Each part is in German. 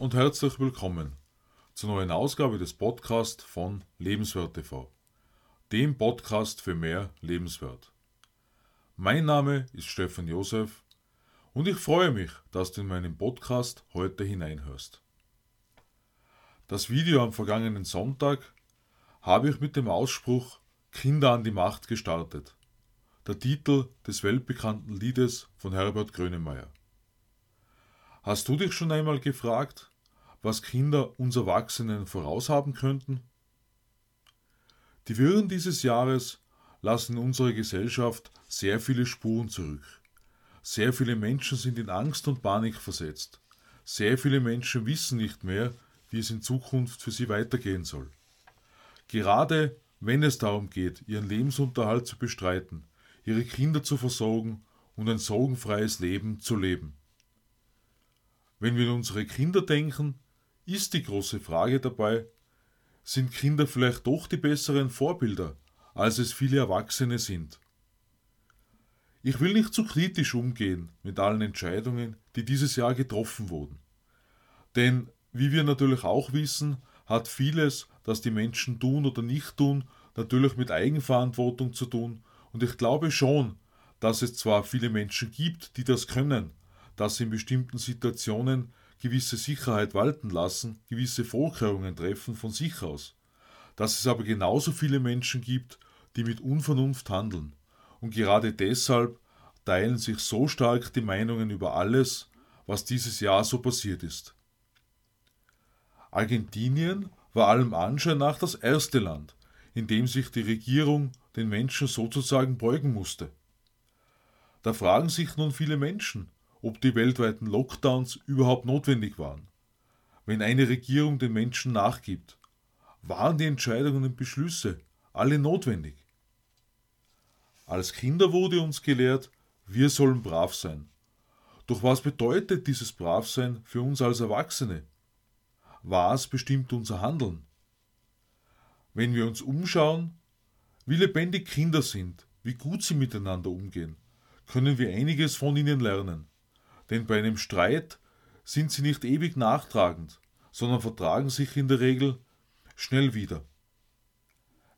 und herzlich willkommen zur neuen Ausgabe des Podcasts von Lebenswert TV, dem Podcast für mehr Lebenswert. Mein Name ist Stefan Josef und ich freue mich, dass du in meinen Podcast heute hineinhörst. Das Video am vergangenen Sonntag habe ich mit dem Ausspruch Kinder an die Macht gestartet, der Titel des weltbekannten Liedes von Herbert Grönemeyer. Hast du dich schon einmal gefragt, was Kinder uns Erwachsenen voraushaben könnten? Die Wirren dieses Jahres lassen in unserer Gesellschaft sehr viele Spuren zurück. Sehr viele Menschen sind in Angst und Panik versetzt. Sehr viele Menschen wissen nicht mehr, wie es in Zukunft für sie weitergehen soll. Gerade wenn es darum geht, ihren Lebensunterhalt zu bestreiten, ihre Kinder zu versorgen und ein sorgenfreies Leben zu leben. Wenn wir an unsere Kinder denken, ist die große Frage dabei, sind Kinder vielleicht doch die besseren Vorbilder, als es viele Erwachsene sind? Ich will nicht zu kritisch umgehen mit allen Entscheidungen, die dieses Jahr getroffen wurden. Denn, wie wir natürlich auch wissen, hat vieles, das die Menschen tun oder nicht tun, natürlich mit Eigenverantwortung zu tun, und ich glaube schon, dass es zwar viele Menschen gibt, die das können, dass sie in bestimmten Situationen gewisse Sicherheit walten lassen, gewisse Vorkehrungen treffen von sich aus. Dass es aber genauso viele Menschen gibt, die mit Unvernunft handeln. Und gerade deshalb teilen sich so stark die Meinungen über alles, was dieses Jahr so passiert ist. Argentinien war allem Anschein nach das erste Land, in dem sich die Regierung den Menschen sozusagen beugen musste. Da fragen sich nun viele Menschen, ob die weltweiten Lockdowns überhaupt notwendig waren. Wenn eine Regierung den Menschen nachgibt, waren die Entscheidungen und Beschlüsse alle notwendig? Als Kinder wurde uns gelehrt, wir sollen brav sein. Doch was bedeutet dieses Bravsein für uns als Erwachsene? Was bestimmt unser Handeln? Wenn wir uns umschauen, wie lebendig Kinder sind, wie gut sie miteinander umgehen, können wir einiges von ihnen lernen denn bei einem Streit sind sie nicht ewig nachtragend, sondern vertragen sich in der Regel schnell wieder.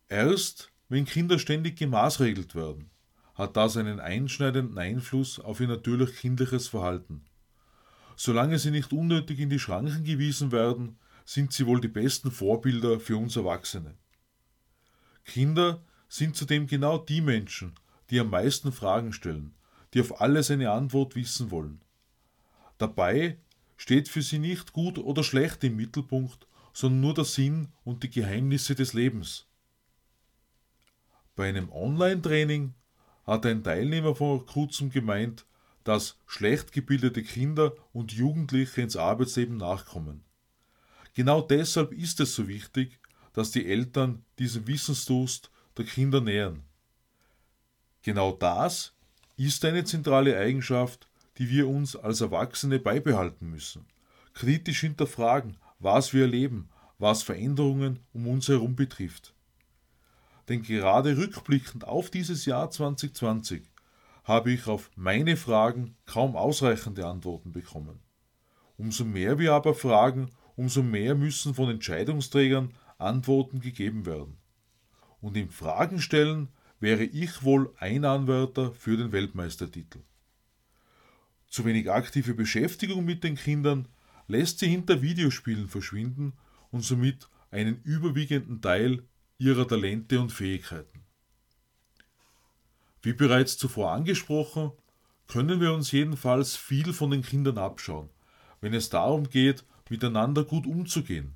Erst wenn Kinder ständig gemaßregelt werden, hat das einen einschneidenden Einfluss auf ihr natürlich kindliches Verhalten. Solange sie nicht unnötig in die Schranken gewiesen werden, sind sie wohl die besten Vorbilder für uns Erwachsene. Kinder sind zudem genau die Menschen, die am meisten Fragen stellen, die auf alles eine Antwort wissen wollen. Dabei steht für sie nicht gut oder schlecht im Mittelpunkt, sondern nur der Sinn und die Geheimnisse des Lebens. Bei einem Online-Training hat ein Teilnehmer vor kurzem gemeint, dass schlecht gebildete Kinder und Jugendliche ins Arbeitsleben nachkommen. Genau deshalb ist es so wichtig, dass die Eltern diesen Wissensdurst der Kinder nähern. Genau das ist eine zentrale Eigenschaft, die wir uns als Erwachsene beibehalten müssen. Kritisch hinterfragen, was wir erleben, was Veränderungen um uns herum betrifft. Denn gerade rückblickend auf dieses Jahr 2020 habe ich auf meine Fragen kaum ausreichende Antworten bekommen. Umso mehr wir aber fragen, umso mehr müssen von Entscheidungsträgern Antworten gegeben werden. Und im Fragenstellen wäre ich wohl ein Anwärter für den Weltmeistertitel. Zu wenig aktive Beschäftigung mit den Kindern lässt sie hinter Videospielen verschwinden und somit einen überwiegenden Teil ihrer Talente und Fähigkeiten. Wie bereits zuvor angesprochen, können wir uns jedenfalls viel von den Kindern abschauen, wenn es darum geht, miteinander gut umzugehen.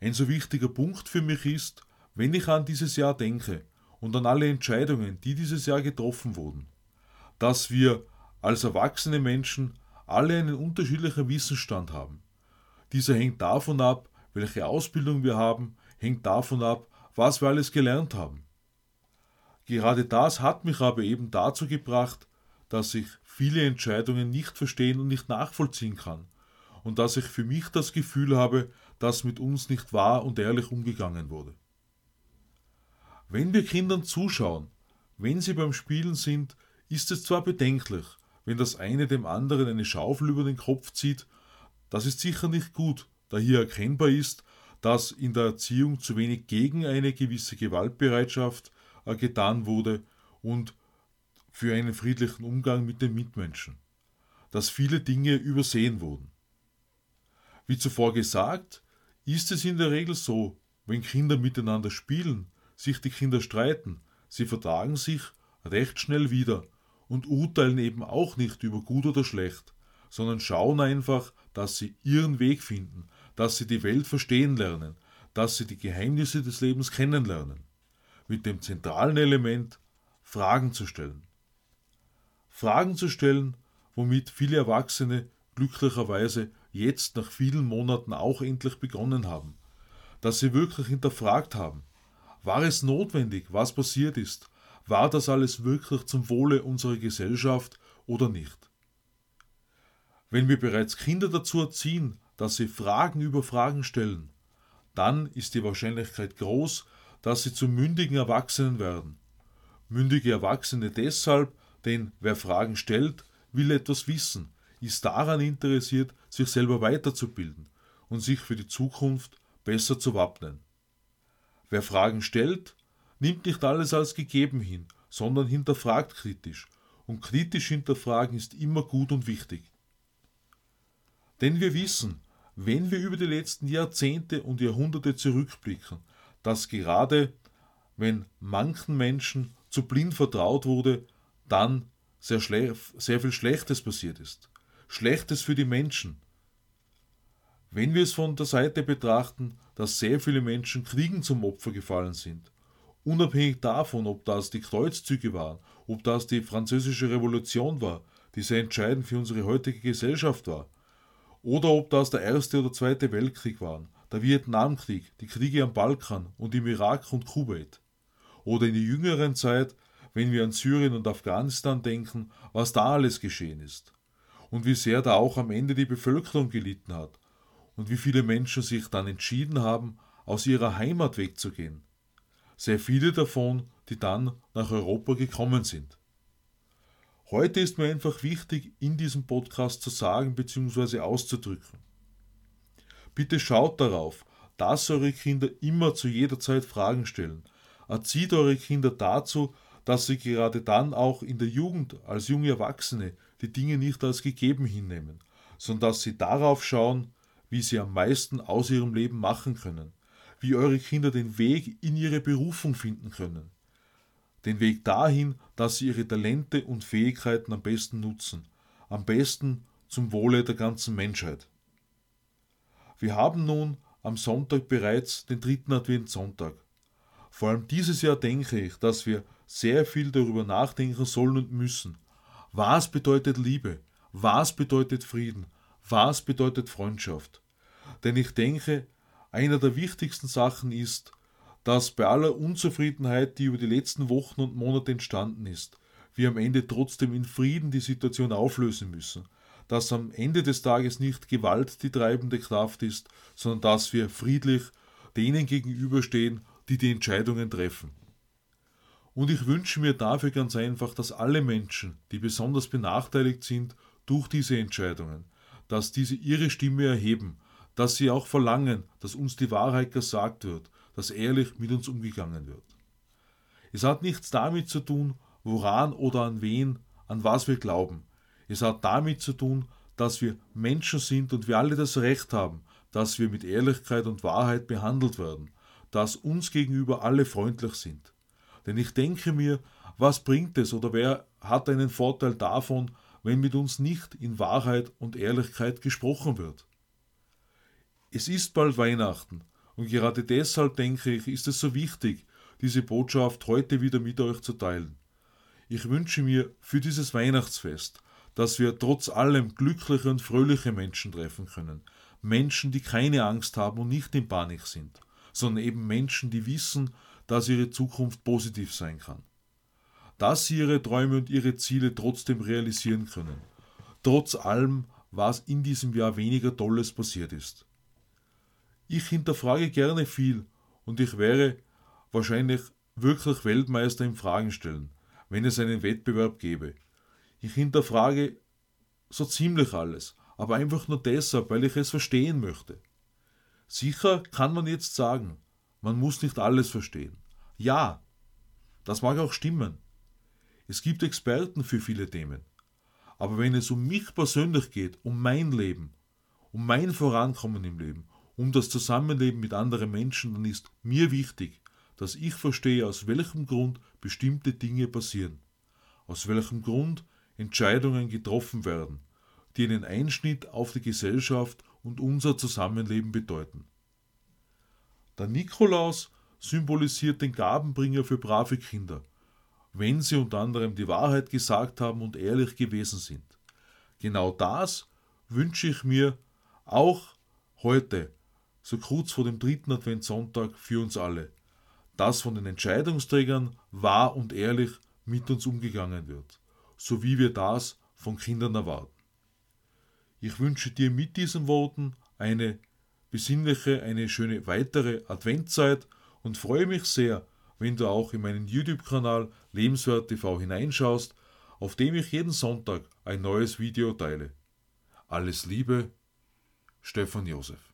Ein so wichtiger Punkt für mich ist, wenn ich an dieses Jahr denke und an alle Entscheidungen, die dieses Jahr getroffen wurden, dass wir als erwachsene Menschen alle einen unterschiedlichen Wissensstand haben. Dieser hängt davon ab, welche Ausbildung wir haben, hängt davon ab, was wir alles gelernt haben. Gerade das hat mich aber eben dazu gebracht, dass ich viele Entscheidungen nicht verstehen und nicht nachvollziehen kann und dass ich für mich das Gefühl habe, dass mit uns nicht wahr und ehrlich umgegangen wurde. Wenn wir Kindern zuschauen, wenn sie beim Spielen sind, ist es zwar bedenklich, wenn das eine dem anderen eine Schaufel über den Kopf zieht, Das ist sicher nicht gut, da hier erkennbar ist, dass in der Erziehung zu wenig gegen eine gewisse Gewaltbereitschaft äh, getan wurde und für einen friedlichen Umgang mit den Mitmenschen, dass viele Dinge übersehen wurden. Wie zuvor gesagt, ist es in der Regel so, wenn Kinder miteinander spielen, sich die Kinder streiten, sie vertragen sich recht schnell wieder und urteilen eben auch nicht über gut oder schlecht, sondern schauen einfach, dass sie ihren Weg finden, dass sie die Welt verstehen lernen, dass sie die Geheimnisse des Lebens kennenlernen, mit dem zentralen Element Fragen zu stellen. Fragen zu stellen, womit viele Erwachsene glücklicherweise jetzt nach vielen Monaten auch endlich begonnen haben, dass sie wirklich hinterfragt haben, war es notwendig, was passiert ist, war das alles wirklich zum Wohle unserer Gesellschaft oder nicht? Wenn wir bereits Kinder dazu erziehen, dass sie Fragen über Fragen stellen, dann ist die Wahrscheinlichkeit groß, dass sie zu mündigen Erwachsenen werden. Mündige Erwachsene deshalb, denn wer Fragen stellt, will etwas wissen, ist daran interessiert, sich selber weiterzubilden und sich für die Zukunft besser zu wappnen. Wer Fragen stellt, nimmt nicht alles als gegeben hin, sondern hinterfragt kritisch, und kritisch hinterfragen ist immer gut und wichtig. Denn wir wissen, wenn wir über die letzten Jahrzehnte und Jahrhunderte zurückblicken, dass gerade wenn manchen Menschen zu blind vertraut wurde, dann sehr, sehr viel Schlechtes passiert ist. Schlechtes für die Menschen. Wenn wir es von der Seite betrachten, dass sehr viele Menschen Kriegen zum Opfer gefallen sind, unabhängig davon, ob das die Kreuzzüge waren, ob das die französische Revolution war, die sehr entscheidend für unsere heutige Gesellschaft war, oder ob das der Erste oder Zweite Weltkrieg waren, der Vietnamkrieg, die Kriege am Balkan und im Irak und Kuwait. Oder in der jüngeren Zeit, wenn wir an Syrien und Afghanistan denken, was da alles geschehen ist. Und wie sehr da auch am Ende die Bevölkerung gelitten hat. Und wie viele Menschen sich dann entschieden haben, aus ihrer Heimat wegzugehen. Sehr viele davon, die dann nach Europa gekommen sind. Heute ist mir einfach wichtig, in diesem Podcast zu sagen bzw. auszudrücken. Bitte schaut darauf, dass eure Kinder immer zu jeder Zeit Fragen stellen. Erzieht eure Kinder dazu, dass sie gerade dann auch in der Jugend als junge Erwachsene die Dinge nicht als gegeben hinnehmen, sondern dass sie darauf schauen, wie sie am meisten aus ihrem Leben machen können, wie eure Kinder den Weg in ihre Berufung finden können, den Weg dahin, dass sie ihre Talente und Fähigkeiten am besten nutzen, am besten zum Wohle der ganzen Menschheit. Wir haben nun am Sonntag bereits den dritten Adventssonntag. Vor allem dieses Jahr denke ich, dass wir sehr viel darüber nachdenken sollen und müssen. Was bedeutet Liebe? Was bedeutet Frieden? Was bedeutet Freundschaft? Denn ich denke, einer der wichtigsten Sachen ist, dass bei aller Unzufriedenheit, die über die letzten Wochen und Monate entstanden ist, wir am Ende trotzdem in Frieden die Situation auflösen müssen, dass am Ende des Tages nicht Gewalt die treibende Kraft ist, sondern dass wir friedlich denen gegenüberstehen, die die Entscheidungen treffen. Und ich wünsche mir dafür ganz einfach, dass alle Menschen, die besonders benachteiligt sind durch diese Entscheidungen, dass diese ihre Stimme erheben, dass sie auch verlangen, dass uns die Wahrheit gesagt wird, dass ehrlich mit uns umgegangen wird. Es hat nichts damit zu tun, woran oder an wen, an was wir glauben. Es hat damit zu tun, dass wir Menschen sind und wir alle das Recht haben, dass wir mit Ehrlichkeit und Wahrheit behandelt werden, dass uns gegenüber alle freundlich sind. Denn ich denke mir, was bringt es oder wer hat einen Vorteil davon, wenn mit uns nicht in Wahrheit und Ehrlichkeit gesprochen wird? Es ist bald Weihnachten und gerade deshalb denke ich, ist es so wichtig, diese Botschaft heute wieder mit euch zu teilen. Ich wünsche mir für dieses Weihnachtsfest, dass wir trotz allem glückliche und fröhliche Menschen treffen können. Menschen, die keine Angst haben und nicht in Panik sind, sondern eben Menschen, die wissen, dass ihre Zukunft positiv sein kann. Dass sie ihre Träume und ihre Ziele trotzdem realisieren können. Trotz allem, was in diesem Jahr weniger Tolles passiert ist. Ich hinterfrage gerne viel und ich wäre wahrscheinlich wirklich Weltmeister im Fragen stellen, wenn es einen Wettbewerb gäbe. Ich hinterfrage so ziemlich alles, aber einfach nur deshalb, weil ich es verstehen möchte. Sicher kann man jetzt sagen, man muss nicht alles verstehen. Ja, das mag auch stimmen. Es gibt Experten für viele Themen. Aber wenn es um mich persönlich geht, um mein Leben, um mein Vorankommen im Leben, um das Zusammenleben mit anderen Menschen, dann ist mir wichtig, dass ich verstehe, aus welchem Grund bestimmte Dinge passieren, aus welchem Grund Entscheidungen getroffen werden, die einen Einschnitt auf die Gesellschaft und unser Zusammenleben bedeuten. Der Nikolaus symbolisiert den Gabenbringer für brave Kinder, wenn sie unter anderem die Wahrheit gesagt haben und ehrlich gewesen sind. Genau das wünsche ich mir auch heute, so kurz vor dem dritten Adventssonntag für uns alle, dass von den Entscheidungsträgern wahr und ehrlich mit uns umgegangen wird, so wie wir das von Kindern erwarten. Ich wünsche dir mit diesen Worten eine besinnliche, eine schöne weitere Adventzeit und freue mich sehr, wenn du auch in meinen YouTube-Kanal Lebenswert TV hineinschaust, auf dem ich jeden Sonntag ein neues Video teile. Alles Liebe, Stefan Josef.